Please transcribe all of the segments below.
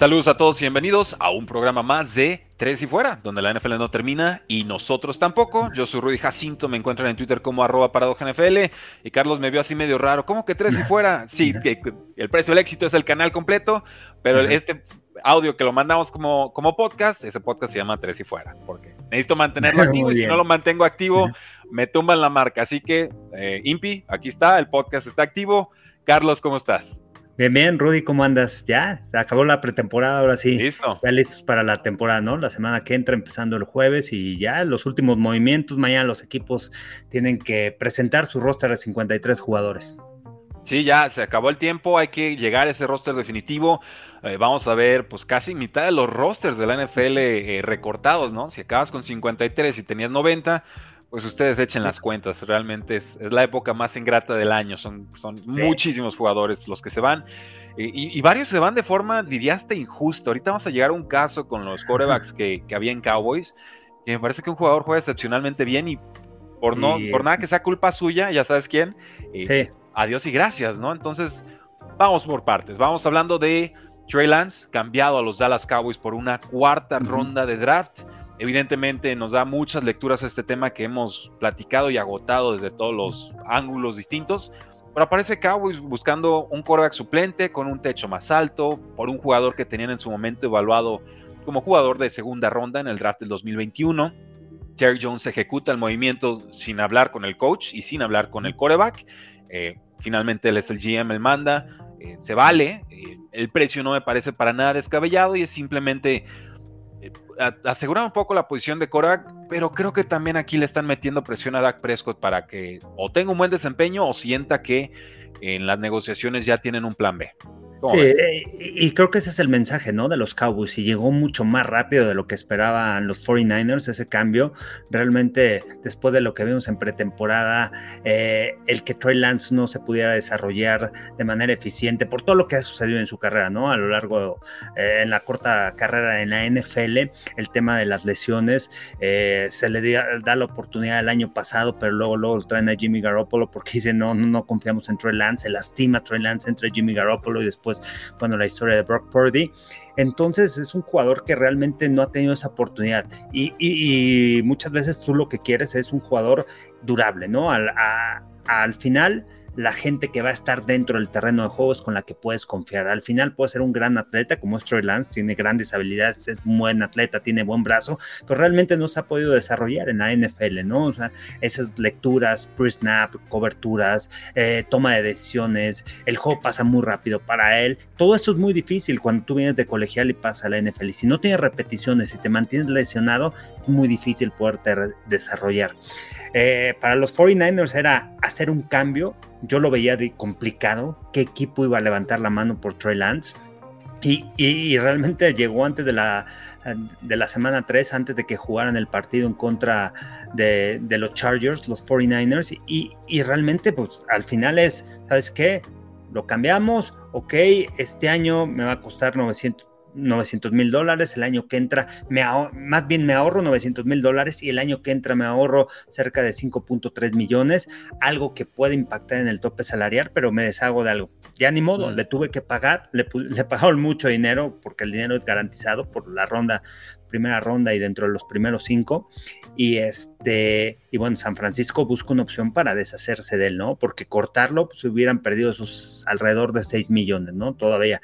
Saludos a todos y bienvenidos a un programa más de Tres y Fuera, donde la NFL no termina y nosotros tampoco. Yo soy Rudy Jacinto, me encuentran en Twitter como arroba NFL y Carlos me vio así medio raro. ¿Cómo que Tres y Fuera? Sí, que el precio del éxito es el canal completo, pero este audio que lo mandamos como, como podcast, ese podcast se llama Tres y Fuera, porque necesito mantenerlo activo y si no lo mantengo activo, me tumban la marca. Así que, eh, Impi, aquí está, el podcast está activo. Carlos, ¿cómo estás? Bien, bien, Rudy, ¿cómo andas? Ya, se acabó la pretemporada, ahora sí. Listo. Ya listos para la temporada, ¿no? La semana que entra, empezando el jueves y ya los últimos movimientos. Mañana los equipos tienen que presentar su roster de 53 jugadores. Sí, ya se acabó el tiempo, hay que llegar a ese roster definitivo. Eh, vamos a ver, pues casi mitad de los rosters de la NFL eh, recortados, ¿no? Si acabas con 53 y tenías 90, pues ustedes echen las cuentas, realmente es, la época más ingrata del año, son, son muchísimos jugadores los que se van. Y, varios se van de forma, diría, hasta injusta. Ahorita vamos a llegar a un caso con los quarterbacks que, que había en Cowboys, que me parece que un jugador juega excepcionalmente bien y por, no, por nada que sea culpa suya, ya sabes quién, eh, adiós y gracias, ¿no? Entonces, vamos por partes. Vamos hablando de Trey Lance, cambiado a los Dallas Cowboys por una cuarta ronda de draft. Evidentemente nos da muchas lecturas a este tema que hemos platicado y agotado desde todos los ángulos distintos. Pero aparece Cowboys buscando un quarterback suplente con un techo más alto, por un jugador que tenían en su momento evaluado como jugador de segunda ronda en el draft del 2021. Terry Jones ejecuta el movimiento sin hablar con el coach y sin hablar con el quarterback. Eh, finalmente él es el GM, él manda, eh, se vale. Eh, el precio no me parece para nada descabellado y es simplemente asegurar un poco la posición de Korak, pero creo que también aquí le están metiendo presión a Dak Prescott para que o tenga un buen desempeño o sienta que en las negociaciones ya tienen un plan B. Sí, eh, y creo que ese es el mensaje, ¿no? De los Cowboys y llegó mucho más rápido de lo que esperaban los 49ers ese cambio. Realmente, después de lo que vimos en pretemporada, eh, el que Trey Lance no se pudiera desarrollar de manera eficiente por todo lo que ha sucedido en su carrera, ¿no? A lo largo, eh, en la corta carrera en la NFL, el tema de las lesiones, se le da, la oportunidad el año pasado, pero luego, luego traen a Jimmy Garoppolo porque dicen, no, no, no confiamos en Trey Lance, se lastima Trey Lance entre Jimmy Garoppolo y después pues, bueno, la historia de Brock Purdy. Entonces es un jugador que realmente no ha tenido esa oportunidad y, muchas veces tú lo que quieres es un jugador durable, ¿no? Al, al final la gente que va a estar dentro del terreno de juegos con la que puedes confiar. Al final puede ser un gran atleta como es Troy Lance, tiene grandes habilidades, es un buen atleta, tiene buen brazo, pero realmente no se ha podido desarrollar en la NFL, ¿no? O sea, esas lecturas, pre-snap, coberturas, eh, toma de decisiones, el juego pasa muy rápido para él. Todo esto es muy difícil cuando tú vienes de colegial y pasa a la NFL. Y si no tienes repeticiones y te mantienes lesionado, es muy difícil poderte desarrollar. Eh, para los 49ers era hacer un cambio. Yo lo veía de complicado. ¿Qué equipo iba a levantar la mano por Trey Lance? Y, realmente llegó antes de la, de la semana 3, antes de que jugaran el partido en contra de, los Chargers, los 49ers. Y, y, realmente, pues al final es, ¿sabes qué? Lo cambiamos, ok, este año me va a costar 900, 900 mil dólares, el año que entra, me más bien me ahorro 900 mil dólares y el año que entra me ahorro cerca de 5.3 millones, algo que puede impactar en el tope salarial, pero me deshago de algo. Ya ni modo, le tuve que pagar, le, le pagaron mucho dinero porque el dinero es garantizado por la ronda, primera ronda y dentro de los primeros cinco. Y este, y bueno, San Francisco busca una opción para deshacerse de él, ¿no? Porque cortarlo, pues hubieran perdido esos alrededor de 6 millones, ¿no? Todavía.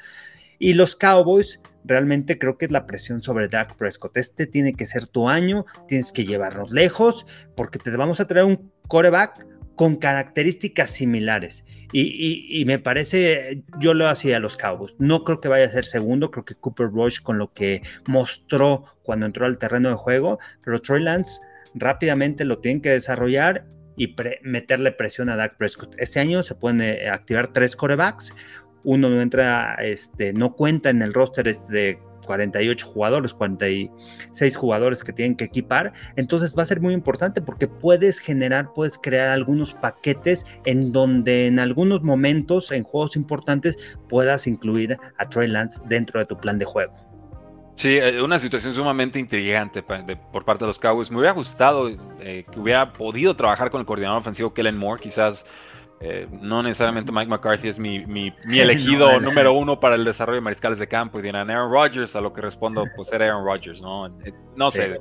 Y los Cowboys, realmente creo que es la presión sobre Dak Prescott. Este tiene que ser tu año, tienes que llevarnos lejos, porque te vamos a traer un coreback con características similares. Y, me parece, yo lo hacía a los Cowboys. No creo que vaya a ser segundo, creo que Cooper Rush con lo que mostró cuando entró al terreno de juego, pero Troy Lance rápidamente lo tienen que desarrollar y meterle presión a Dak Prescott. Este año se pueden eh, activar tres corebacks, uno no entra, este, no cuenta en el roster este de 48 jugadores, 46 jugadores que tienen que equipar. Entonces va a ser muy importante porque puedes generar, puedes crear algunos paquetes en donde en algunos momentos, en juegos importantes, puedas incluir a Trey Lance dentro de tu plan de juego. Sí, eh, una situación sumamente intrigante por parte de los Cowboys. Me hubiera gustado eh, que hubiera podido trabajar con el coordinador ofensivo Kellen Moore, quizás eh, no necesariamente Mike McCarthy es mi, mi, elegido número uno para el desarrollo de mariscales de campo y dirán Aaron Rodgers, a lo que respondo, pues era Aaron Rodgers, ¿no? No sé.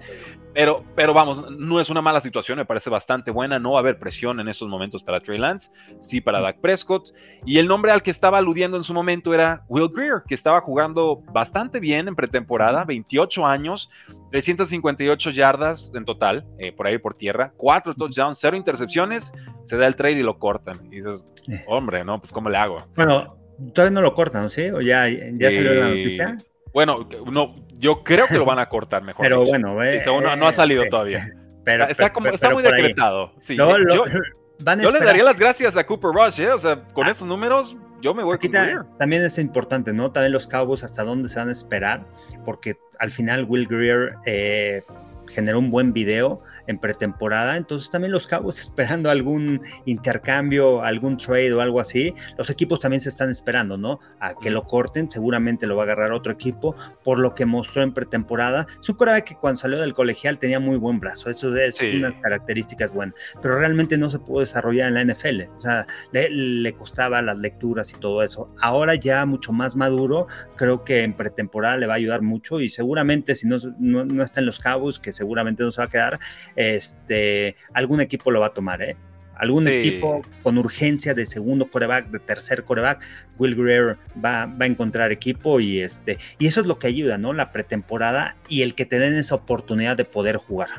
Pero, pero vamos, no es una mala situación, me parece bastante buena. No va a haber presión en estos momentos para Trey Lance, sí para Dak Prescott. Y el nombre al que estaba aludiendo en su momento era Will Greer, que estaba jugando bastante bien en pretemporada, 28 años, 358 yardas en total, eh, por ahí por tierra, 4 touchdowns, 0 intercepciones. Se da el trade y lo cortan. Y dices, eh. hombre, ¿no? Pues ¿cómo le hago? Bueno, todavía no lo cortan, ¿sí? ¿O ya, ya salió la noticia? Bueno, no, yo creo que lo van a cortar mejor. Pero bueno, eh, no, ha salido todavía. Pero, está, como, está muy decretado. Sí, yo, le daría las gracias a Cooper Rush, ¿eh? O sea, con ah. estos números, yo me voy a También es importante, ¿no? También los Cowboys hasta dónde se van a esperar, porque al final Will Greer eh, generó un buen video en pretemporada, entonces también los Cowboys esperando algún intercambio, algún trade o algo así, los equipos también se están esperando, ¿no? A que lo corten, seguramente lo va a agarrar otro equipo, por lo que mostró en pretemporada. Su que cuando salió del colegial tenía muy buen brazo, eso es unas características buenas, pero realmente no se pudo desarrollar en la NFL, o sea, le, costaba las lecturas y todo eso. Ahora ya mucho más maduro, creo que en pretemporada le va a ayudar mucho y seguramente si no, no, no está en los Cowboys, que seguramente no se va a quedar, este, algún equipo lo va a tomar, ¿eh? Algún equipo con urgencia de segundo coreback, de tercer coreback, Will Greer va, va, a encontrar equipo y, este, y eso es lo que ayuda, ¿no? La pretemporada y el que te den esa oportunidad de poder jugar.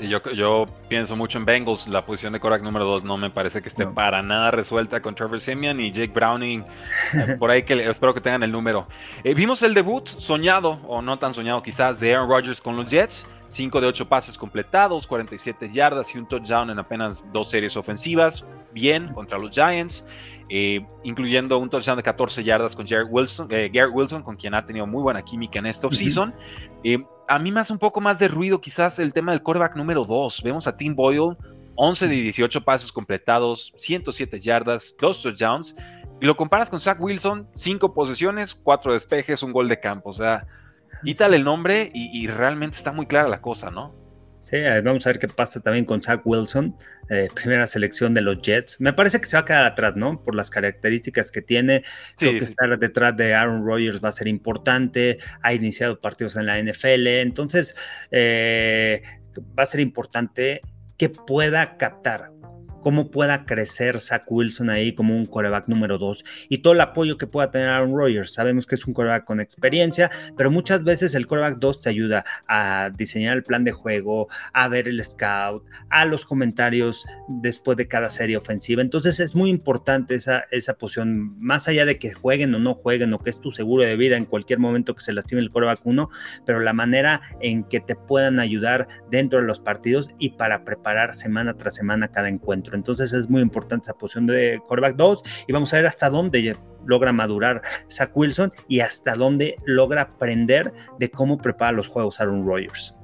Yo, yo pienso mucho en Bengals, la posición de coreback número 2 no me parece que esté para nada resuelta con Trevor Simeon y Jake Browning, eh, por ahí que espero que tengan el número. Eh, vimos el debut soñado, o no tan soñado quizás, de Aaron Rodgers con los Jets. 5 de 8 pases completados, 47 yardas y un touchdown en apenas dos series ofensivas. Bien contra los Giants, eh, incluyendo un touchdown de 14 yardas con Garrett Wilson, eh, Garrett Wilson, con quien ha tenido muy buena química en esta offseason. Eh, a mí me hace un poco más de ruido quizás el tema del quarterback número 2. Vemos a Tim Boyle, 11 de 18 pases completados, 107 yardas, 2 touchdowns. Y lo comparas con Zach Wilson, 5 posesiones, 4 despejes, un gol de campo. O sea, quítale el nombre y, realmente está muy clara la cosa, ¿no? Sí, vamos a ver qué pasa también con Zach Wilson, eh, primera selección de los Jets. Me parece que se va a quedar atrás, ¿no? Por las características que tiene. Creo que estar detrás de Aaron Rodgers va a ser importante. Ha iniciado partidos en la NFL. Entonces, eh, va a ser importante que pueda captar cómo pueda crecer Zach Wilson ahí como un coreback número dos y todo el apoyo que pueda tener Aaron Rodgers. Sabemos que es un coreback con experiencia, pero muchas veces el coreback 2 te ayuda a diseñar el plan de juego, a ver el scout, a los comentarios después de cada serie ofensiva. Entonces es muy importante esa, esa posición, más allá de que jueguen o no jueguen o que es tu seguro de vida en cualquier momento que se lastime el coreback 1, pero la manera en que te puedan ayudar dentro de los partidos y para preparar semana tras semana cada encuentro. Entonces es muy importante esa posición de quarterback 2 y vamos a ver hasta dónde logra madurar Zach Wilson y hasta dónde logra aprender de cómo prepara los juegos Aaron Rodgers.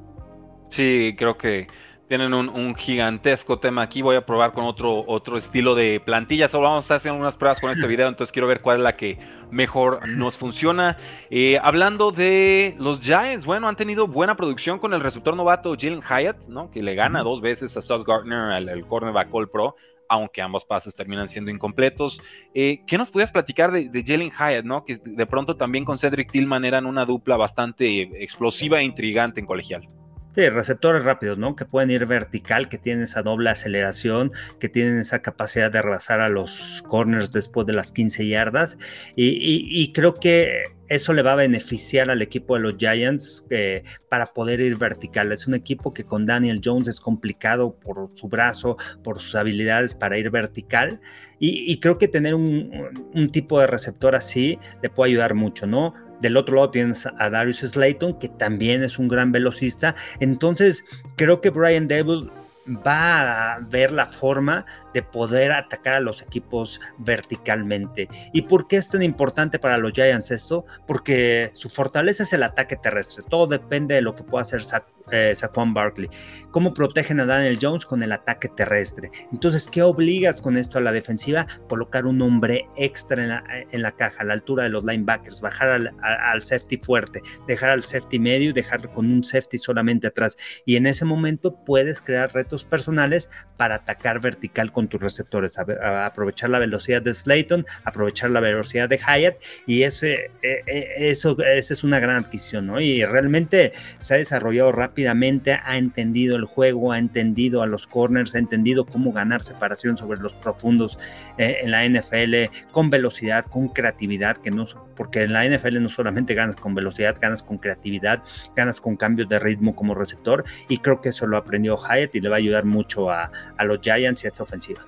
Sí, creo que tienen un, gigantesco tema aquí. Voy a probar con otro, otro estilo de plantilla. Solo vamos a estar haciendo unas pruebas con este video, entonces quiero ver cuál es la que mejor nos funciona. Eh, hablando de los Giants, bueno, han tenido buena producción con el receptor novato Jalen Hyatt, ¿no? Que le gana dos veces a Sauce Gardner, al, cornerback All Pro aunque ambos pases terminan siendo incompletos. Eh, ¿Qué nos podías platicar de, de, Jalen Hyatt, ¿no? que de pronto también con Cedric Tillman eran una dupla bastante explosiva e intrigante en colegial? Sí, receptores rápidos, ¿no? Que pueden ir vertical, que tienen esa doble aceleración, que tienen esa capacidad de rebasar a los corners después de las 15 yardas. Y, creo que eso le va a beneficiar al equipo de los Giants eh, para poder ir vertical. Es un equipo que con Daniel Jones es complicado por su brazo, por sus habilidades para ir vertical. Y, creo que tener un, un tipo de receptor así le puede ayudar mucho, ¿no? Del otro lado tienes a Darius Slayton, que también es un gran velocista. Entonces, creo que Brian Dable va a ver la forma de poder atacar a los equipos verticalmente. ¿Y por qué es tan importante para los Giants esto? Porque su fortaleza es el ataque terrestre. Todo depende de lo que pueda hacer eh, Barkley. ¿Cómo protegen a Daniel Jones con el ataque terrestre? Entonces, ¿qué obligas con esto a la defensiva? Colocar un hombre extra en la, caja, a la altura de los linebackers, bajar al, safety fuerte, dejar al safety medio y dejar con un safety solamente atrás. Y en ese momento puedes crear retos personales para atacar vertical con tus receptores, aprovechar la velocidad de Slayton, aprovechar la velocidad de Hyatt y ese, e, e, eso, esa es una gran adquisición, ¿no? Y realmente se ha desarrollado rápido ha entendido el juego, ha entendido a los corners, ha entendido cómo ganar separación sobre los profundos eh, en la NFL con velocidad, con creatividad, que no, porque en la NFL no solamente ganas con velocidad, ganas con creatividad, ganas con cambios de ritmo como receptor y creo que eso lo aprendió Hyatt y le va a ayudar mucho a, los Giants y a esta ofensiva.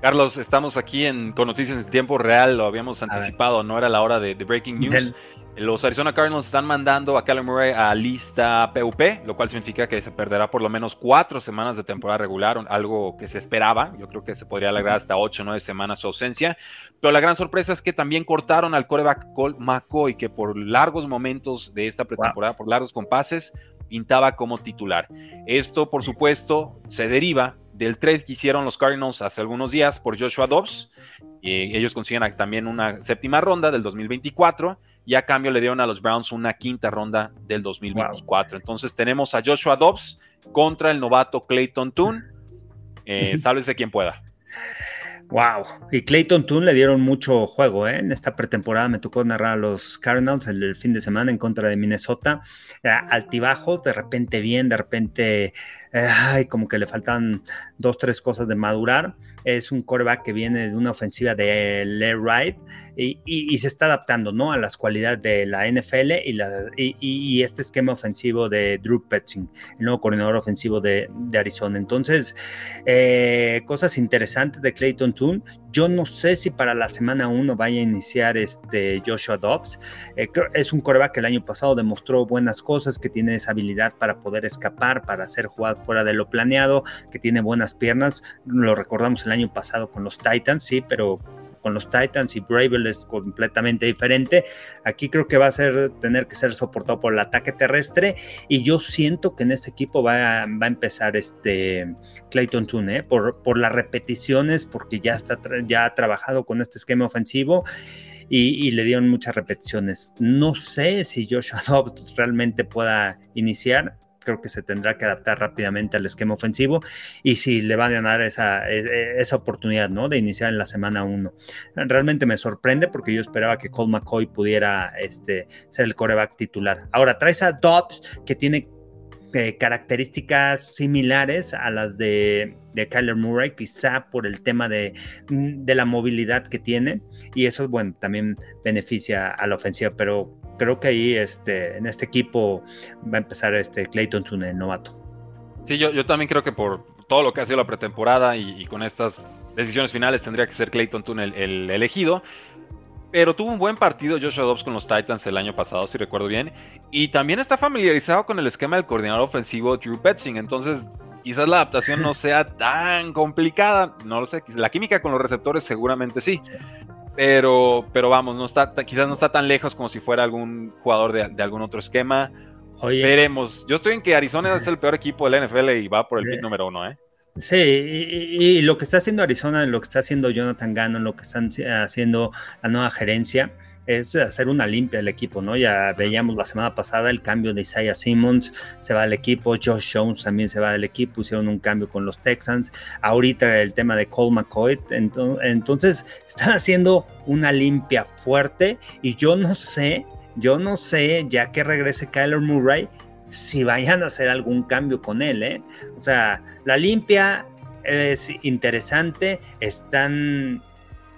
Carlos, estamos aquí en, con noticias en tiempo real, lo habíamos anticipado, no era la hora de, breaking news. Los Arizona Cardinals están mandando a Callum Murray a lista PUP, lo cual significa que se perderá por lo menos cuatro semanas de temporada regular, algo que se esperaba. Yo creo que se podría alargar hasta ocho o nueve semanas su ausencia. Pero la gran sorpresa es que también cortaron al coreback Colt McCoy, que por largos momentos de esta pretemporada, por largos compases, pintaba como titular. Esto, por supuesto, se deriva del trade que hicieron los Cardinals hace algunos días por Joshua Dobbs. y ellos consiguen también una séptima ronda del 2024 y a cambio le dieron a los Browns una quinta ronda del 2024. Entonces tenemos a Joshua Dobbs contra el novato Clayton Toon. Eh, sálvese quien pueda. Wow, y Clayton Toon le dieron mucho juego, ¿eh? En esta pretemporada me tocó narrar a los Cardinals el, fin de semana en contra de Minnesota. Eh, altibajo, de repente bien, de repente, eh, ay, como que le faltan dos, tres cosas de madurar es un coreback que viene de una ofensiva de Leigh Wright y, se está adaptando ¿no? a las cualidades de la NFL y, y, este esquema ofensivo de Drew Petzing, el nuevo coordinador ofensivo de, Arizona. Entonces, eh, cosas interesantes de Clayton Toon. Yo no sé si para la semana 1 vaya a iniciar este Joshua Dobbs. Eh, es un coreback que el año pasado demostró buenas cosas, que tiene esa habilidad para poder escapar, para hacer jugadas fuera de lo planeado, que tiene buenas piernas. Lo recordamos el año pasado con los Titans, sí, pero con los Titans y Bravel es completamente diferente. Aquí creo que va a ser tener que ser soportado por el ataque terrestre y yo siento que en este equipo va a, va a empezar este Clayton Tune ¿eh? por, por las repeticiones, porque ya, está, ya ha trabajado con este esquema ofensivo. Y, y, le dieron muchas repeticiones. No sé si Joshua Dobbs realmente pueda iniciar creo que se tendrá que adaptar rápidamente al esquema ofensivo y si le van a dar esa, e, e, esa oportunidad, ¿no? De iniciar en la semana 1. Realmente me sorprende porque yo esperaba que Cole McCoy pudiera este, ser el coreback titular. Ahora, traes a Dobbs que tiene eh, características similares a las de, de, Kyler Murray, quizá por el tema de, de la movilidad que tiene y eso, bueno, también beneficia a la ofensiva, pero creo que ahí este, en este equipo va a empezar este Clayton Tune, novato. Sí, yo, yo también creo que por todo lo que ha sido la pretemporada y, con estas decisiones finales tendría que ser Clayton Tune el, elegido. Pero tuvo un buen partido Joshua Dobbs con los Titans el año pasado, si recuerdo bien. Y también está familiarizado con el esquema del coordinador ofensivo Drew Betzing. Entonces, quizás la adaptación no sea tan complicada. No lo sé. La química con los receptores seguramente sí. Pero, pero vamos, no está, quizás no está tan lejos como si fuera algún jugador de, algún otro esquema. Veremos. Yo estoy en que Arizona es el peor equipo de la NFL y va por el pick número uno, ¿eh? Sí, y, lo que está haciendo Arizona, lo que está haciendo Jonathan Gannon, lo que están haciendo la nueva gerencia, es hacer una limpia del equipo, ¿no? Ya veíamos la semana pasada el cambio de Isaiah Simmons, se va del equipo, Josh Jones también se va del equipo, hicieron un cambio con los Texans, ahorita el tema de Cole McCoy, entonces están haciendo una limpia fuerte y yo no sé, yo no sé, ya que regrese Kyler Murray, si vayan a hacer algún cambio con él, ¿eh? O sea, la limpia es interesante, están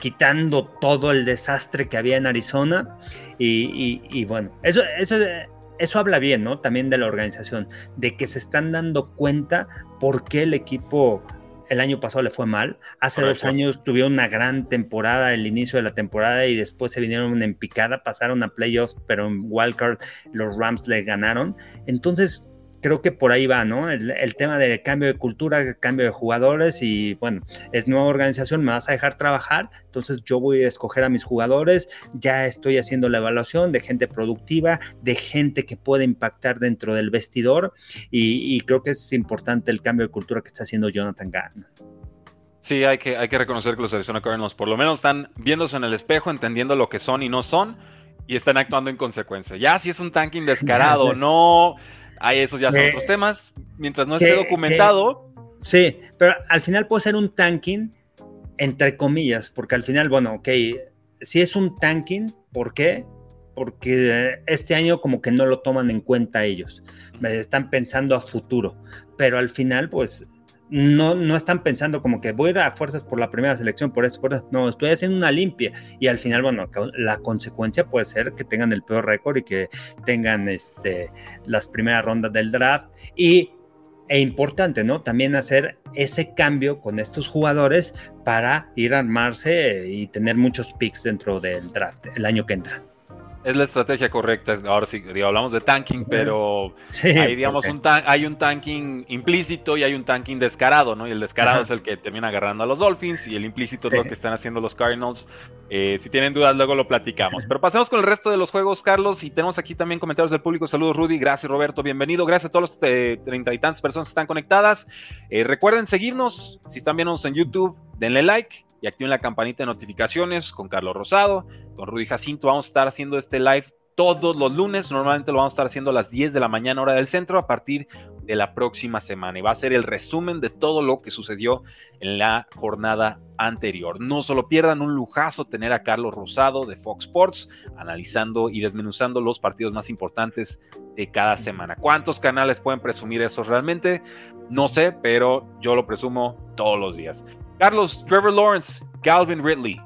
quitando todo el desastre que había en Arizona. Y, bueno, eso, eso, eso habla bien, ¿no? También de la organización, de que se están dando cuenta por qué el equipo el año pasado le fue mal. Hace dos años tuvieron una gran temporada, el inicio de la temporada, y después se vinieron en picada, pasaron a playoffs, pero en wildcard los Rams le ganaron. Entonces, creo que por ahí va, ¿no? El, tema del cambio de cultura, cambio de jugadores y bueno, es nueva organización, me vas a dejar trabajar, entonces yo voy a escoger a mis jugadores, ya estoy haciendo la evaluación de gente productiva, de gente que puede impactar dentro del vestidor y, creo que es importante el cambio de cultura que está haciendo Jonathan Gann. Sí, hay que, hay que reconocer que los Arizona Cardinals por lo menos están viéndose en el espejo, entendiendo lo que son y no son, y están actuando en consecuencia. Ya si es un tanking descarado, no, hay esos ya son otros temas. Mientras no esté documentado. sí, pero al final puede ser un tanking, entre comillas, porque al final, bueno, ok, si es un tanking, ¿por qué? Porque este año como que no lo toman en cuenta ellos, están pensando a futuro, pero al final pues no, no están pensando como que voy a ir a fuerzas por la primera selección, por eso, por eso. No, estoy haciendo una limpia. Y al final, bueno, la consecuencia puede ser que tengan el peor récord y que tengan este, las primeras rondas del draft. Y e importante, ¿no? También hacer ese cambio con estos jugadores para ir a armarse y tener muchos picks dentro del draft el año que entra. Es la estrategia correcta. Ahora sí, hablamos de tanking, pero hay, digamos, un hay un tanking implícito y hay un tanking descarado, ¿no? Y el descarado es el que termina agarrando a los Dolphins y el implícito es lo que están haciendo los Cardinals. Eh, si tienen dudas, luego lo platicamos. Pero pasemos con el resto de los juegos, Carlos. Y tenemos aquí también comentarios del público. Saludos, Rudy. Gracias, Roberto. Bienvenido. Gracias a todos los eh, treinta y tantas personas que están conectadas. Eh, recuerden seguirnos. Si están viéndonos en YouTube, denle like y activen la campanita de notificaciones con Carlos Rosado, con Rudy Jacinto. Vamos a estar haciendo este live todos los lunes. Normalmente lo vamos a estar haciendo a las 10 de la mañana hora del centro a partir de la próxima semana. Y va a ser el resumen de todo lo que sucedió en la jornada anterior. No solo pierdan un lujazo tener a Carlos Rosado de Fox Sports analizando y desmenuzando los partidos más importantes de cada semana. ¿Cuántos canales pueden presumir eso realmente? No sé, pero yo lo presumo todos los días. Carlos, Trevor Lawrence, Calvin Ridley.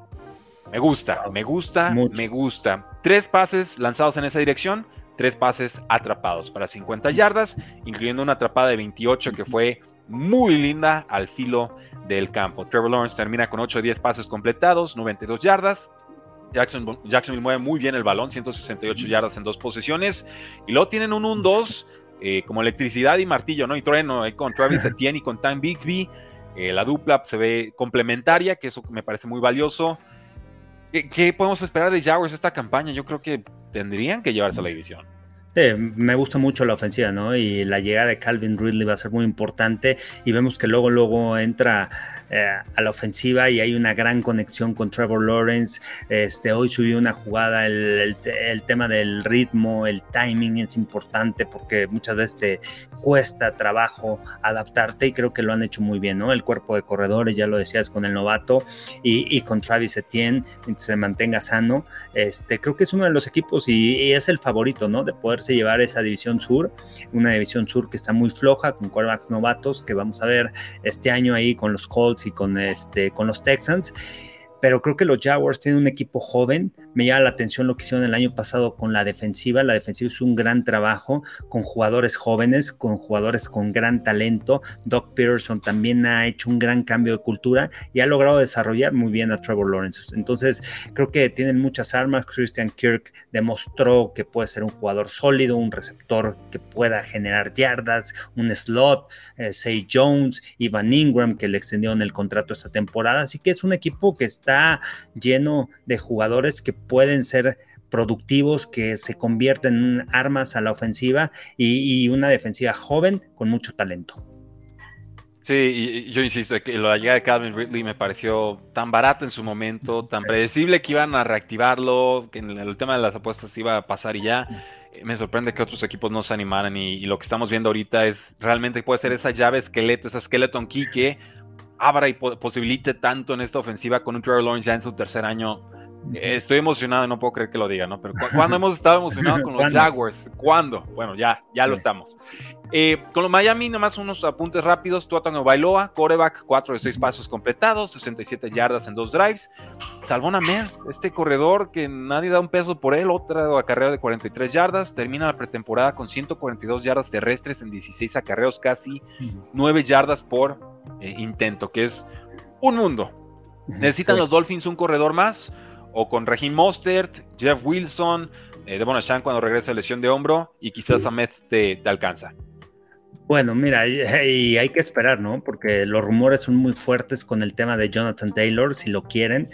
Me gusta, me gusta, me gusta. Tres pases lanzados en esa dirección, tres pases atrapados para 50 yardas, incluyendo una atrapada de 28 que fue muy linda al filo del campo. Trevor Lawrence termina con 8 o 10 pases completados, 92 yardas. Jackson, Jacksonville mueve muy bien el balón, 168 yardas en dos posiciones. Y luego tienen un 1-2 eh, como electricidad y martillo, ¿no? Y trueno con Travis Etienne y con Time Bixby. Eh, la dupla se ve complementaria, que eso me parece muy valioso. ¿Qué, podemos esperar de Jaguars esta campaña? Yo creo que tendrían que llevarse a la división. me gusta mucho la ofensiva, ¿no? Y la llegada de Calvin Ridley va a ser muy importante. Y vemos que luego, luego entra eh, a la ofensiva y hay una gran conexión con Trevor Lawrence. Este, hoy subió una jugada, el, tema del ritmo, el timing es importante porque muchas veces te cuesta trabajo adaptarte y creo que lo han hecho muy bien, ¿no? El cuerpo de corredores, ya lo decías con el novato y, con Travis Etienne, se mantenga sano. Este, creo que es uno de los equipos y, es el favorito, ¿no? De poderse llevar esa división sur, una división sur que está muy floja con quarterbacks novatos que vamos a ver este año ahí con los Colts y con, este, con los Texans pero creo que los Jaguars tienen un equipo joven. Me llama la atención lo que hicieron el año pasado con la defensiva. La defensiva es un gran trabajo con jugadores jóvenes, con jugadores con gran talento. Doc Peterson también ha hecho un gran cambio de cultura y ha logrado desarrollar muy bien a Trevor Lawrence. Entonces, creo que tienen muchas armas. Christian Kirk demostró que puede ser un jugador sólido, un receptor que pueda generar yardas, un slot. Eh, Say Jones, Ivan Ingram, que le extendieron el contrato esta temporada. Así que es un equipo que está lleno de jugadores que pueden ser productivos, que se convierten en armas a la ofensiva y, una defensiva joven con mucho talento. Sí, y yo insisto que la llegada de Calvin Ridley me pareció tan barata en su momento, tan predecible que iban a reactivarlo, que en el tema de las apuestas iba a pasar y ya. Me sorprende que otros equipos no se animaran y, lo que estamos viendo ahorita es realmente puede ser esa llave esqueleto, esa skeleton key que abra y posibilite tanto en esta ofensiva con un Trevor Lawrence ya en su tercer año. Estoy emocionado, no puedo creer que lo diga, ¿no? Pero ¿cuándo hemos estado emocionados con los Jaguars? ¿Cuándo? Bueno, ya, ya lo estamos. Eh, con los Miami, nomás unos apuntes rápidos. Tuatano Bailoa, coreback, 4 de 6 pasos completados, 67 yardas en dos drives. Salvón Ahmed, este corredor que nadie da un peso por él, otra carrera de 43 yardas. Termina la pretemporada con 142 yardas terrestres en 16 acarreos, casi 9 yardas por eh, intento, que es un mundo. Necesitan los Dolphins un corredor más, o con Regin Mostert, Jeff Wilson, eh, Devon cuando regresa a lesión de hombro, y quizás Ahmed te, te alcanza. Bueno, mira, y, hay que esperar, ¿no? Porque los rumores son muy fuertes con el tema de Jonathan Taylor, si lo quieren,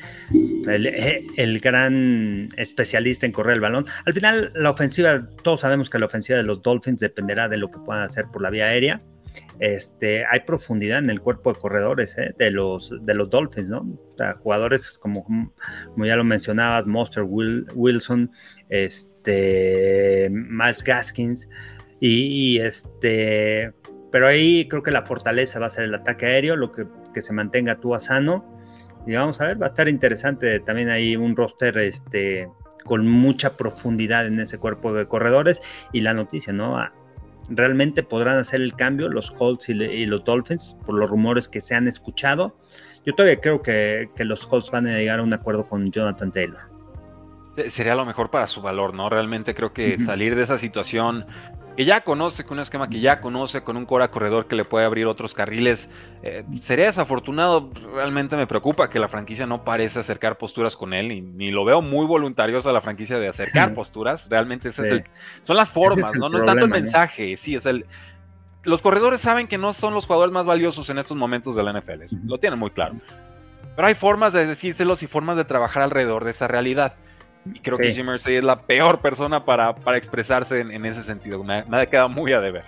el, gran especialista en correr el balón. Al final, la ofensiva, todos sabemos que la ofensiva de los Dolphins dependerá de lo que puedan hacer por la vía aérea. Este, hay profundidad en el cuerpo de corredores ¿eh? de, los, de los Dolphins, ¿no? jugadores como, como ya lo mencionabas, Monster Wilson, este, Miles Gaskins. Y, este, pero ahí creo que la fortaleza va a ser el ataque aéreo, lo que, que se mantenga tú a sano. Y vamos a ver, va a estar interesante también ahí un roster este, con mucha profundidad en ese cuerpo de corredores. Y la noticia, ¿no? Realmente podrán hacer el cambio los Colts y, los Dolphins por los rumores que se han escuchado. Yo todavía creo que, que los Colts van a llegar a un acuerdo con Jonathan Taylor. Sería lo mejor para su valor, ¿no? Realmente creo que salir de esa situación que ya conoce, con un esquema que ya conoce, con un cora corredor que le puede abrir otros carriles. Eh, sería desafortunado, realmente me preocupa que la franquicia no parece acercar posturas con él, y, ni lo veo muy voluntarioso la franquicia de acercar posturas. Realmente ese es el, son las formas, ¿no? no es tanto el mensaje, sí, es el... Los corredores saben que no son los jugadores más valiosos en estos momentos de la NFL, lo tienen muy claro. Pero hay formas de decírselos y formas de trabajar alrededor de esa realidad. Y creo que Jim Mercy es la peor persona para, para expresarse en, ese sentido. Nada queda muy a deber.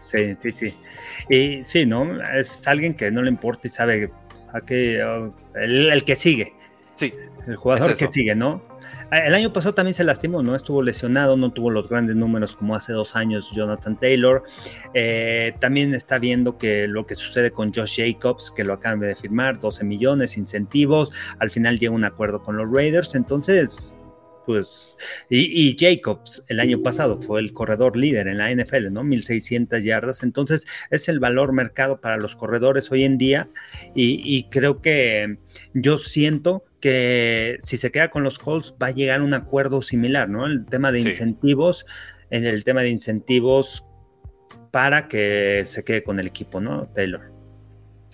Sí, sí, sí. Y sí, ¿no? Es alguien que no le importa y sabe a qué. Oh, el, que sigue. Sí. El jugador que sigue, ¿no? El año pasado también se lastimó, ¿no? Estuvo lesionado, no tuvo los grandes números como hace dos años Jonathan Taylor. Eh, también está viendo que lo que sucede con Josh Jacobs, que lo acaban de firmar, 12 millones, incentivos, al final llega un acuerdo con los Raiders, entonces pues, y, Jacobs el año pasado fue el corredor líder en la NFL, ¿no? 1600 yardas, entonces es el valor mercado para los corredores hoy en día y, creo que yo siento que si se queda con los Colts va a llegar a un acuerdo similar, ¿no? El tema de incentivos, en el tema de incentivos para que se quede con el equipo, ¿no? Taylor.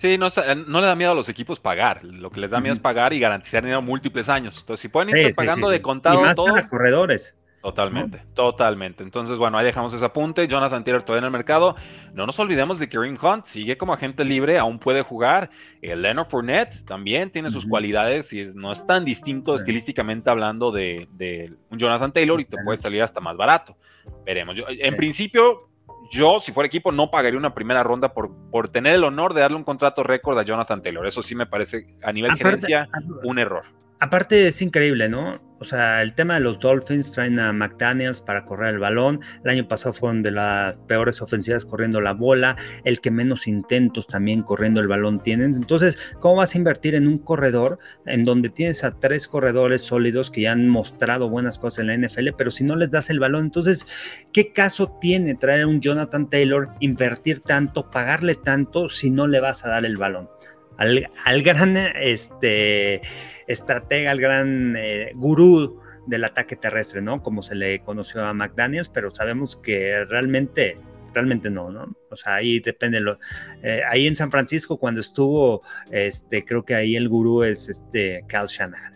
Sí, no, no, le da miedo a los equipos pagar. Lo que les da miedo es pagar y garantizar dinero múltiples años. Entonces, si pueden ir pagando de contado y todo. Para corredores. Totalmente, totalmente. Entonces, bueno, ahí dejamos ese apunte. Jonathan Taylor todavía en el mercado. No nos olvidemos de que Kareem Hunt sigue como agente libre, aún puede jugar. El Leonard Fournette también tiene sus cualidades y no es tan distinto estilísticamente hablando de, de, un Jonathan Taylor y te puede salir hasta más barato. Veremos. Yo, en principio, yo, si fuera equipo, no pagaría una primera ronda por, por tener el honor de darle un contrato récord a Jonathan Taylor. Eso sí me parece, a nivel gerencia, un error. Aparte es increíble, ¿no? O sea, el tema de los Dolphins traen a McDaniels para correr el balón. El año pasado fueron de las peores ofensivas corriendo la bola, el que menos intentos también corriendo el balón tienen. Entonces, ¿cómo vas a invertir en un corredor en donde tienes a tres corredores sólidos que ya han mostrado buenas cosas en la NFL, pero si no les das el balón, entonces, ¿qué caso tiene traer a un Jonathan Taylor, invertir tanto, pagarle tanto si no le vas a dar el balón? Al, al gran este estratega, el gran eh, gurú del ataque terrestre, ¿no? Como se le conoció a McDaniels, pero sabemos que realmente, realmente no, ¿no? O sea, ahí depende. Lo, eh, ahí en San Francisco, cuando estuvo, este, creo que ahí el gurú es este Cal Shanahan.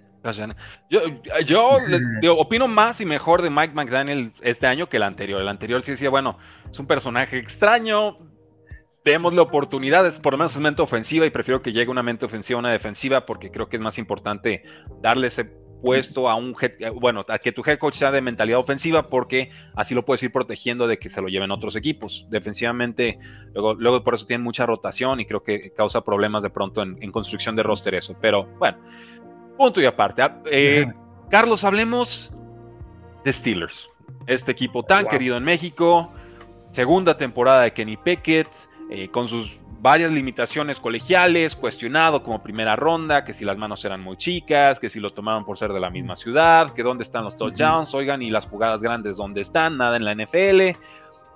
Yo, yo opino más y mejor de Mike McDaniel este año que el anterior. El anterior sí decía, bueno, es un personaje extraño, démosle oportunidades, por lo menos es mente ofensiva y prefiero que llegue una mente ofensiva a una defensiva porque creo que es más importante darle ese puesto a un head, bueno, a que tu head coach sea de mentalidad ofensiva porque así lo puedes ir protegiendo de que se lo lleven otros equipos. Defensivamente, luego, luego por eso tienen mucha rotación y creo que causa problemas de pronto en, construcción de roster eso. Pero bueno, punto y aparte. Ah, eh, Carlos, hablemos de Steelers. Este equipo tan querido en México, segunda temporada de Kenny Pickett, eh, con sus varias limitaciones colegiales, cuestionado como primera ronda, que si las manos eran muy chicas, que si lo tomaron por ser de la misma ciudad, que dónde están los touchdowns, oigan, y las jugadas grandes dónde están, nada en la NFL.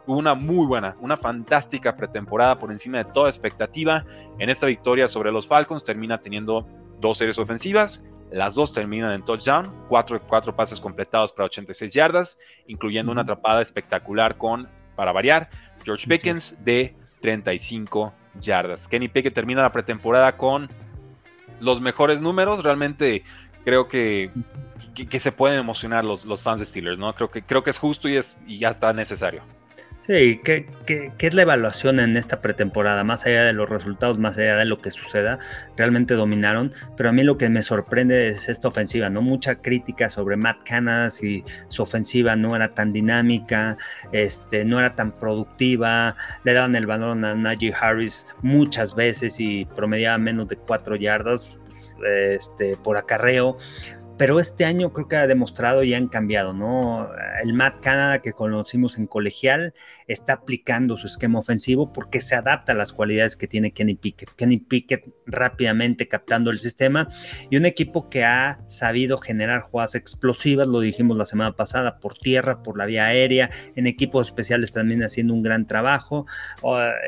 Tuvo una muy buena, una fantástica pretemporada por encima de toda expectativa. En esta victoria sobre los Falcons termina teniendo dos series ofensivas, las dos terminan en touchdown, cuatro, cuatro pases completados para 86 yardas, incluyendo una atrapada espectacular con, para variar, George Pickens de 35 yardas. Kenny Pickett termina la pretemporada con los mejores números. Realmente creo que, que, se pueden emocionar los, los, fans de Steelers, ¿no? Creo que, creo que es justo y, es, y ya está necesario. Sí, ¿qué, es la evaluación en esta pretemporada? Más allá de los resultados, más allá de lo que suceda, realmente dominaron, pero a mí lo que me sorprende es esta ofensiva, ¿no? Mucha crítica sobre Matt Canas y su ofensiva no era tan dinámica, este, no era tan productiva, le daban el balón a Najee Harris muchas veces y promediaba menos de cuatro yardas este, por acarreo pero este año creo que ha demostrado y han cambiado, ¿no? El Matt Canada que conocimos en colegial está aplicando su esquema ofensivo porque se adapta a las cualidades que tiene Kenny Pickett. Kenny Pickett rápidamente captando el sistema y un equipo que ha sabido generar jugadas explosivas, lo dijimos la semana pasada, por tierra, por la vía aérea, en equipos especiales también haciendo un gran trabajo.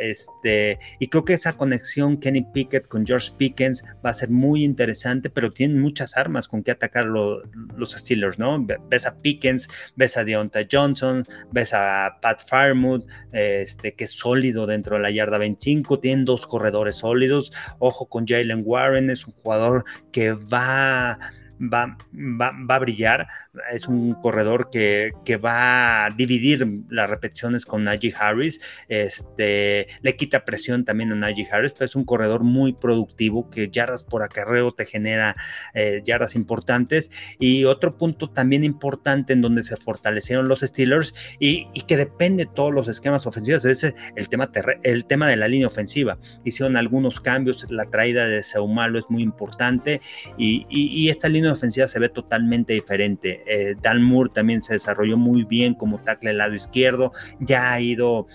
Este, y creo que esa conexión Kenny Pickett con George Pickens va a ser muy interesante, pero tienen muchas armas con que atacar los Steelers, ¿no? Ves a Pickens, ves a Deontay Johnson, ves a Pat Firemood, este, que es sólido dentro de la yarda 25, tienen dos corredores sólidos, ojo con Jalen Warren, es un jugador que va va, va, a brillar. Es un corredor que, que, va a dividir las repeticiones con Najee Harris. Este, le quita presión también a Najee Harris, pero es un corredor muy productivo que yardas por acarreo te genera eh, yardas importantes. Y otro punto también importante en donde se fortalecieron los Steelers y, y que depende de todos los esquemas ofensivos es el tema, el tema de la línea ofensiva. Hicieron algunos cambios, la traída de Seumalo es muy importante y, y esta línea ofensiva se ve totalmente diferente. Eh, Dan Moore también se desarrolló muy bien como tackle del lado izquierdo, ya ha ido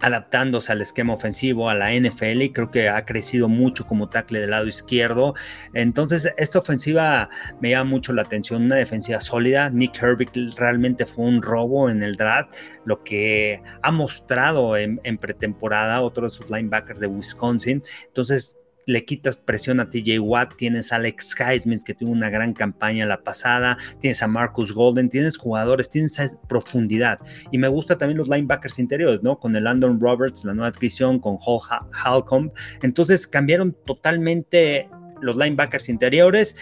adaptándose al esquema ofensivo, a la NFL, y creo que ha crecido mucho como tackle del lado izquierdo. Entonces, esta ofensiva me llama mucho la atención, una defensiva sólida. Nick Herbig realmente fue un robo en el draft, lo que ha mostrado en, en pretemporada otro de sus linebackers de Wisconsin. Entonces, le quitas presión a TJ Watt, tienes a Alex Highsmith que tuvo una gran campaña la pasada, tienes a Marcus Golden, tienes jugadores, tienes profundidad. Y me gusta también los linebackers interiores, ¿no? Con el Landon Roberts, la nueva adquisición, con Hall Halcomb. Entonces cambiaron totalmente los linebackers interiores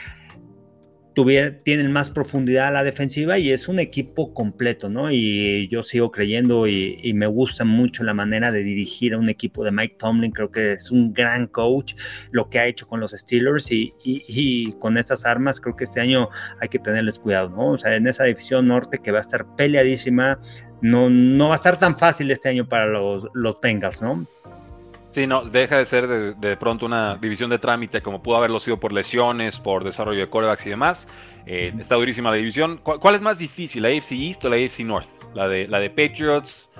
tienen más profundidad a la defensiva y es un equipo completo, ¿no? Y yo sigo creyendo y, me gusta mucho la manera de dirigir a un equipo de Mike Tomlin, creo que es un gran coach, lo que ha hecho con los Steelers y, y, con estas armas creo que este año hay que tenerles cuidado, ¿no? O sea, en esa división norte que va a estar peleadísima, no, no va a estar tan fácil este año para los, los Bengals, ¿no? Sí, no, deja de ser de, pronto una división de trámite como pudo haberlo sido por lesiones, por desarrollo de corebacks y demás. Eh, está durísima la división. ¿Cuál, es más difícil, la AFC East o la AFC North? ¿La de, la de Patriots,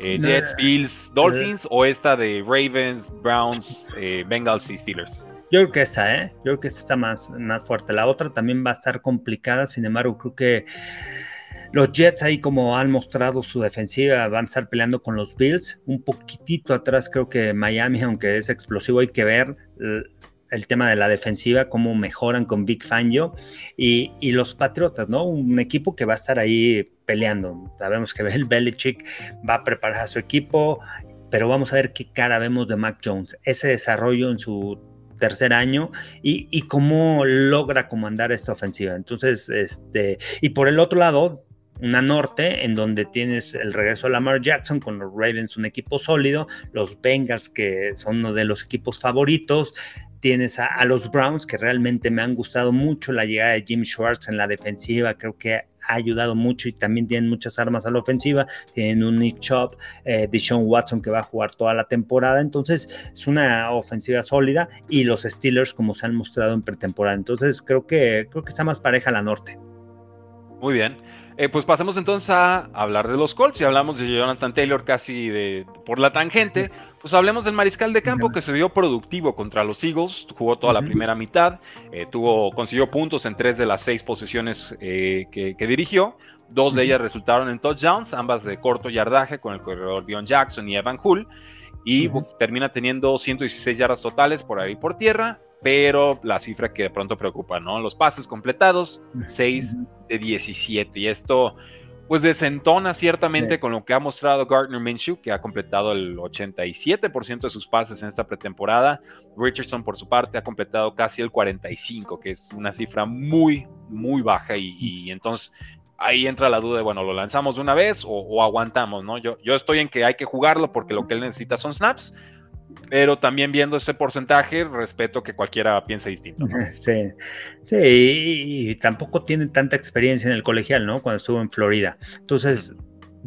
eh, Jets, Bills, Dolphins o esta de Ravens, Browns, eh, Bengals y Steelers? Yo creo que esa, ¿eh? Yo creo que esta está más, más fuerte. La otra también va a estar complicada, sin embargo, creo que los Jets ahí como han mostrado su defensiva van a estar peleando con los Bills. Un poquitito atrás creo que Miami, aunque es explosivo, hay que ver el tema de la defensiva, cómo mejoran con Big Fangio y, los Patriotas, ¿no? Un equipo que va a estar ahí peleando. Sabemos que el Belichick va a preparar a su equipo, pero vamos a ver qué cara vemos de Mac Jones. Ese desarrollo en su tercer año y, y, cómo logra comandar esta ofensiva. Entonces, este, y por el otro lado, una norte en donde tienes el regreso de Lamar Jackson con los Ravens, un equipo sólido, los Bengals que son uno de los equipos favoritos, tienes a, los Browns que realmente me han gustado mucho, la llegada de Jim Schwartz en la defensiva creo que ha ayudado mucho y también tienen muchas armas a la ofensiva, tienen un Nick Chop, eh, Deshaun Watson que va a jugar toda la temporada, entonces es una ofensiva sólida y los Steelers como se han mostrado en pretemporada, entonces creo que, creo que está más pareja la norte. Muy bien. Eh, pues pasemos entonces a hablar de los Colts. Si hablamos de Jonathan Taylor casi de, por la tangente, pues hablemos del mariscal de campo que se vio productivo contra los Eagles. Jugó toda la primera mitad, eh, tuvo, consiguió puntos en tres de las seis posiciones eh, que, dirigió. Dos de ellas resultaron en touchdowns, ambas de corto yardaje con el corredor Dion Jackson y Evan Hull. Y termina teniendo 116 yardas totales por ahí por tierra pero la cifra que de pronto preocupa, ¿no? Los pases completados, 6 de 17. Y esto, pues desentona ciertamente con lo que ha mostrado Gardner Minshew, que ha completado el 87% de sus pases en esta pretemporada. Richardson, por su parte, ha completado casi el 45%, que es una cifra muy, muy baja. Y, entonces ahí entra la duda de, bueno, ¿lo lanzamos de una vez o, aguantamos, no? Yo, yo estoy en que hay que jugarlo porque lo que él necesita son snaps, pero también viendo ese porcentaje, respeto que cualquiera piense distinto. Sí, sí, y tampoco tiene tanta experiencia en el colegial, ¿no? Cuando estuvo en Florida. Entonces,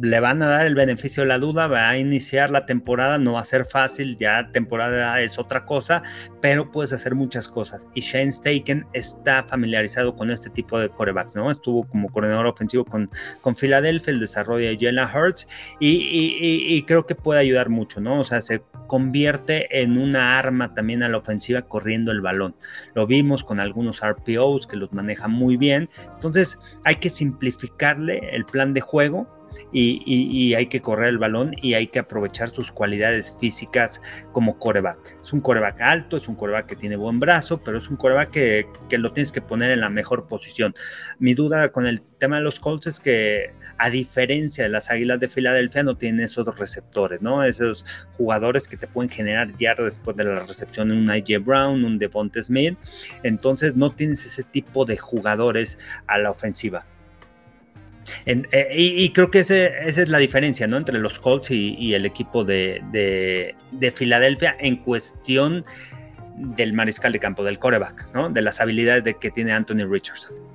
le van a dar el beneficio de la duda, va a iniciar la temporada, no va a ser fácil, ya temporada es otra cosa, pero puedes hacer muchas cosas. Y Shane Staken está familiarizado con este tipo de corebacks, ¿no? Estuvo como coordinador ofensivo con, con Philadelphia, el desarrollo de Jalen Hurts, y, creo que puede ayudar mucho, ¿no? O sea, se convierte en una arma también a la ofensiva corriendo el balón. Lo vimos con algunos RPOs que los maneja muy bien. Entonces, hay que simplificarle el plan de juego y, hay que correr el balón y hay que aprovechar sus cualidades físicas como coreback. Es un coreback alto, es un coreback que tiene buen brazo, pero es un coreback que, lo tienes que poner en la mejor posición. Mi duda con el tema de los Colts es que a diferencia de las Águilas de Filadelfia no tienen esos receptores, ¿no? Esos jugadores que te pueden generar ya después de la recepción, un AJ Brown, un Devonta Smith. Entonces no tienes ese tipo de jugadores a la ofensiva. Eh, y, creo que esa es la diferencia ¿no? entre los Colts y, el equipo de, de, Filadelfia en cuestión del mariscal de campo, del coreback, ¿no? de las habilidades de que tiene Anthony Richardson.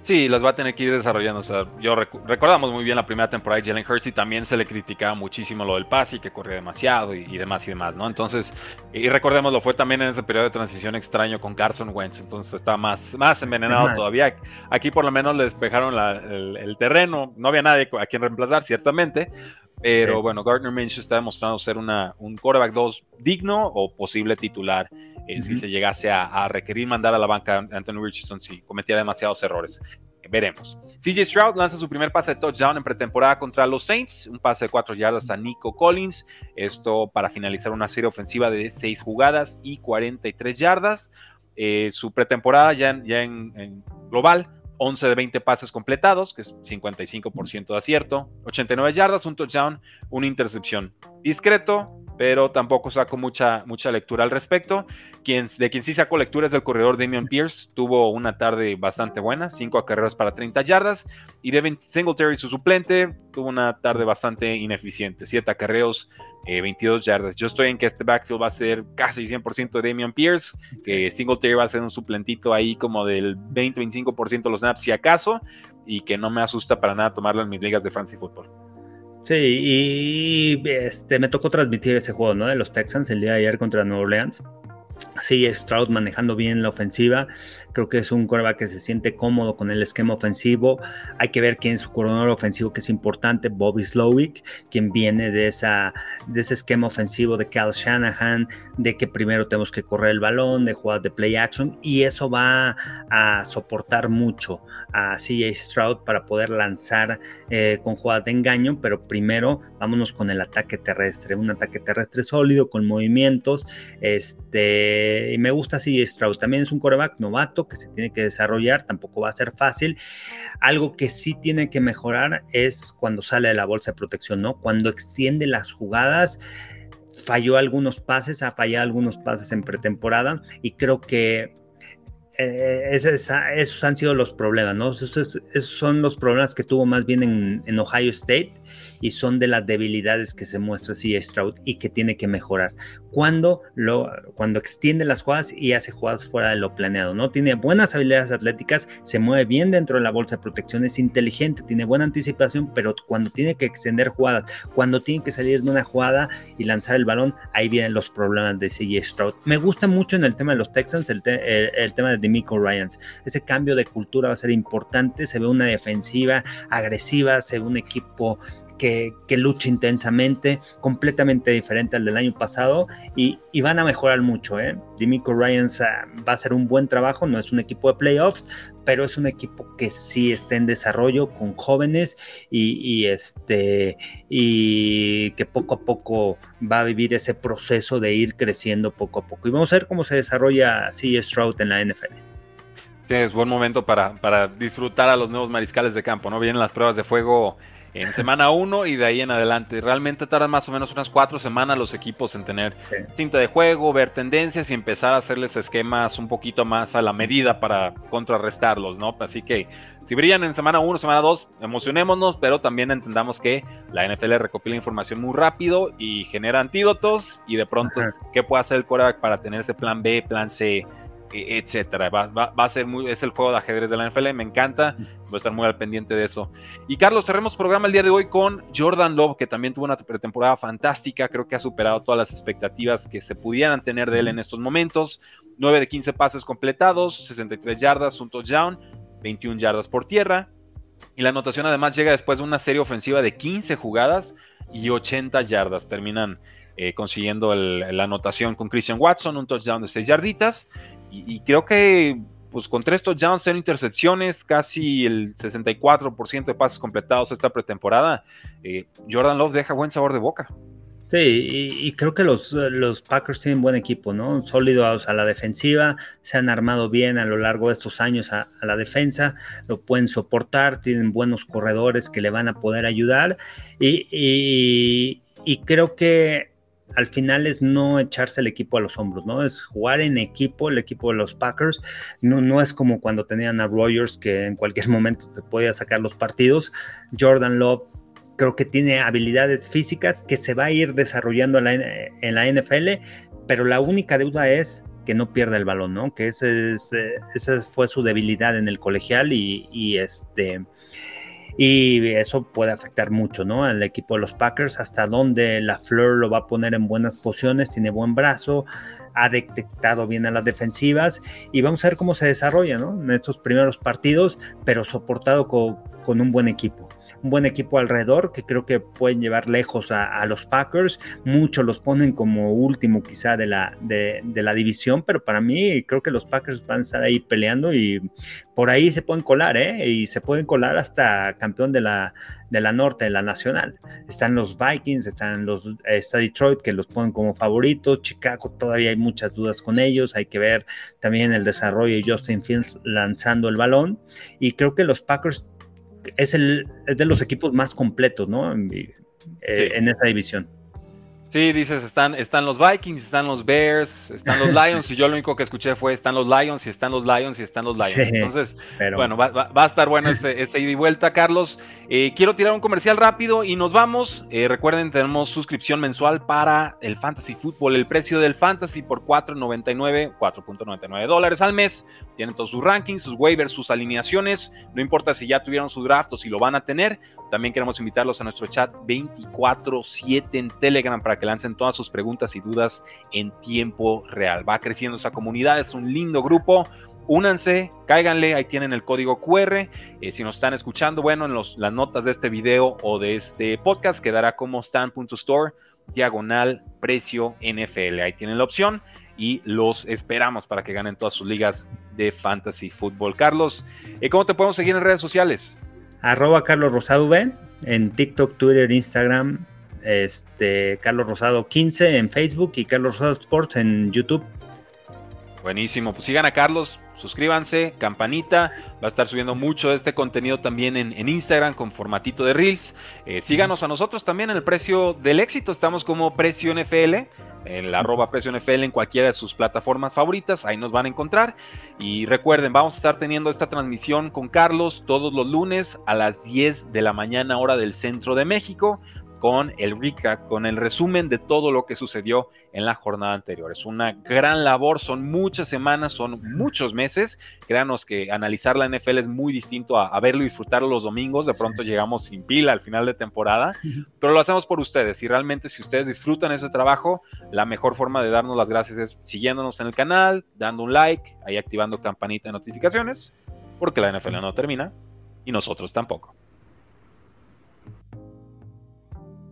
Sí, las va a tener que ir desarrollando. O sea, yo recordamos muy bien la primera temporada de Jalen Hurts y también se le criticaba muchísimo lo del pase y que corría demasiado y, demás y demás, ¿no? Entonces, y recordémoslo, fue también en ese periodo de transición extraño con Carson Wentz, entonces está más, más envenenado todavía. Aquí por lo menos le despejaron el, terreno, no había nadie a quien reemplazar, ciertamente, pero bueno, Gardner Minshew está demostrando ser una, un quarterback 2 digno o posible titular eh, si se llegase a, requerir mandar a la banca a Anthony Richardson si cometía demasiados errores. Veremos. CJ Stroud lanza su primer pase de touchdown en pretemporada contra los Saints, un pase de 4 yardas a Nico Collins, esto para finalizar una serie ofensiva de 6 jugadas y 43 yardas. Eh, su pretemporada ya, ya en global 11 de 20 pases completados, que es 55% de acierto, 89 yardas, un touchdown, una intercepción. Discreto, pero tampoco saco mucha, mucha lectura al respecto. Quien, de quien sí saco lectura es del corredor Damian Pierce. Tuvo una tarde bastante buena, 5 acarreos para 30 yardas. Y Devin Singletary, su suplente, tuvo una tarde bastante ineficiente, 7 acarreos, 22 eh, yardas. Yo estoy en que este backfield va a ser casi 100% de Damian Pierce, que Singletary va a ser un suplentito ahí como del 20-25% de los snaps, si acaso, y que no me asusta para nada tomarlo en mis ligas de fantasy football. Sí, y este, me tocó transmitir ese juego, ¿no? De los Texans el día de ayer contra Nueva Orleans. Sí, Stroud manejando bien la ofensiva. Creo que es un quarterback que se siente cómodo con el esquema ofensivo. Hay que ver quién es su coordinador ofensivo, que es importante. Bobby Slowick, quien viene de, esa, de ese esquema ofensivo de Cal Shanahan, de que primero tenemos que correr el balón, de jugar de play action. Y eso va a soportar mucho a CJ Stroud para poder lanzar eh, con jugadas de engaño. Pero primero vámonos con el ataque terrestre. Un ataque terrestre sólido, con movimientos. Este, y me gusta CJ Stroud. También es un coreback novato que se tiene que desarrollar, tampoco va a ser fácil. Algo que sí tiene que mejorar es cuando sale de la bolsa de protección, ¿no? Cuando extiende las jugadas falló algunos pases, ha fallado algunos pases en pretemporada y creo que eh, esos, han sido los problemas, ¿no? Esos, son los problemas que tuvo más bien en, Ohio State y son de las debilidades que se muestra CJ Stroud y que tiene que mejorar. Cuando, lo, cuando extiende las jugadas y hace jugadas fuera de lo planeado, ¿no? Tiene buenas habilidades atléticas, se mueve bien dentro de la bolsa de protección, es inteligente, tiene buena anticipación, pero cuando tiene que extender jugadas, cuando tiene que salir de una jugada y lanzar el balón, ahí vienen los problemas de CJ Stroud. Me gusta mucho en el tema de los Texans el, el tema de Miko Ryans. Ese cambio de cultura va a ser importante. Se ve una defensiva agresiva, se ve un equipo que, lucha intensamente, completamente diferente al del año pasado y, van a mejorar mucho. ¿eh? Dimico Ryans ah, va a hacer un buen trabajo, no es un equipo de playoffs, pero es un equipo que sí está en desarrollo con jóvenes y, este y que poco a poco va a vivir ese proceso de ir creciendo poco a poco. Y vamos a ver cómo se desarrolla C. Stroud en la NFL. Es buen momento para, para, disfrutar a los nuevos mariscales de campo, ¿no? Vienen las pruebas de fuego en semana 1 y de ahí en adelante. Realmente tardan más o menos unas cuatro semanas los equipos en tener cinta de juego, ver tendencias y empezar a hacerles esquemas un poquito más a la medida para contrarrestarlos, ¿no? Así que si brillan en semana 1, semana 2, emocionémonos, pero también entendamos que la NFL recopila información muy rápido y genera antídotos y de pronto, ¿qué puede hacer el quarterback para tener ese plan B, plan C? E, etcétera. Va, a ser muy, es el juego de ajedrez de la NFL, me encanta, voy a estar muy al pendiente de eso. Y Carlos, cerremos programa el día de hoy con Jordan Love, que también tuvo una pretemporada fantástica, creo que ha superado todas las expectativas que se pudieran tener de él en estos momentos. 9 de 15 pases completados, 63 yardas, un touchdown, 21 yardas por tierra. Y la anotación además llega después de una serie ofensiva de 15 jugadas y 80 yardas. Terminan eh, consiguiendo la anotación con Christian Watson, un touchdown de 6 yarditas. Y, creo que pues con tres touchdowns, cero intercepciones, casi el 64% de pases completados esta pretemporada, eh, Jordan Love deja buen sabor de boca. Sí, y, creo que los, los, Packers tienen buen equipo, ¿no? Sólidos a la defensiva, se han armado bien a lo largo de estos años a, la defensa, lo pueden soportar, tienen buenos corredores que le van a poder ayudar y creo que al final es no echarse el equipo a los hombros, ¿no? Es jugar en equipo, el equipo de los Packers. No, no es como cuando tenían a Rogers que en cualquier momento te podía sacar los partidos. Jordan Love creo que tiene habilidades físicas que se va a ir desarrollando en la, NFL, pero la única deuda es que no pierda el balón, ¿no? Que ese esa fue su debilidad en el colegial y, y este y eso puede afectar mucho, ¿no? Al equipo de los Packers, hasta donde la Fleur lo va a poner en buenas posiciones, tiene buen brazo, ha detectado bien a las defensivas y vamos a ver cómo se desarrolla, ¿no? En estos primeros partidos, pero soportado con un buen equipo un buen equipo alrededor que creo que pueden llevar lejos a, los Packers. Muchos los ponen como último quizá de la, de, la división, pero para mí creo que los Packers van a estar ahí peleando y por ahí se pueden colar, ¿eh? Y se pueden colar hasta campeón de la, de la norte, de la nacional. Están los Vikings, están los, está Detroit que los ponen como favoritos. Chicago todavía hay muchas dudas con ellos. Hay que ver también el desarrollo de Justin Fields lanzando el balón. Y creo que los Packers es, el, es de los equipos más completos, ¿no? En, eh, en esa división. Sí, dices, están, están los Vikings, están los Bears, están los Lions, y yo lo único que escuché fue están los Lions, y están los Lions, y están los Lions. Entonces, bueno, va, a estar bueno este, este ida y vuelta, Carlos. Eh, quiero tirar un comercial rápido y nos vamos. Eh, recuerden, tenemos suscripción mensual para el Fantasy Football. El precio del Fantasy por 4.99, 4.99 dólares al mes. Tienen todos sus rankings, sus waivers, sus alineaciones. No importa si ya tuvieron su draft o si lo van a tener. También queremos invitarlos a nuestro chat 24-7 en Telegram para que lancen todas sus preguntas y dudas en tiempo real. Va creciendo esa comunidad, es un lindo grupo. Únanse, cáiganle, ahí tienen el código QR. Eh, si nos están escuchando, bueno, en las notas de este video o de este podcast quedará como stan.store, diagonal, precio NFL. Ahí tienen la opción y los esperamos para que ganen todas sus ligas de fantasy fútbol. Carlos, eh, ¿cómo te podemos seguir en redes sociales? Arroba Carlos Rosado en TikTok, Twitter, Instagram, este, Carlos Rosado 15 en Facebook y Carlos Rosado Sports en YouTube. Buenísimo, pues sigan a Carlos, suscríbanse, campanita, va a estar subiendo mucho de este contenido también en, Instagram con formatito de Reels. Eh, síganos a nosotros también en el precio del éxito, estamos como precio NFL, en la arroba precio NFL en cualquiera de sus plataformas favoritas, ahí nos van a encontrar. Y recuerden, vamos a estar teniendo esta transmisión con Carlos todos los lunes a las 10 de la mañana hora del centro de México con el recap, con el resumen de todo lo que sucedió en la jornada anterior. Es una gran labor, son muchas semanas, son muchos meses. Créanos que analizar la NFL es muy distinto a, verlo y disfrutarlo los domingos. De pronto llegamos sin pila al final de temporada, pero lo hacemos por ustedes. Y realmente, si ustedes disfrutan ese trabajo, la mejor forma de darnos las gracias es siguiéndonos en el canal, dando un like, ahí activando campanita de notificaciones, porque la NFL no termina y nosotros tampoco.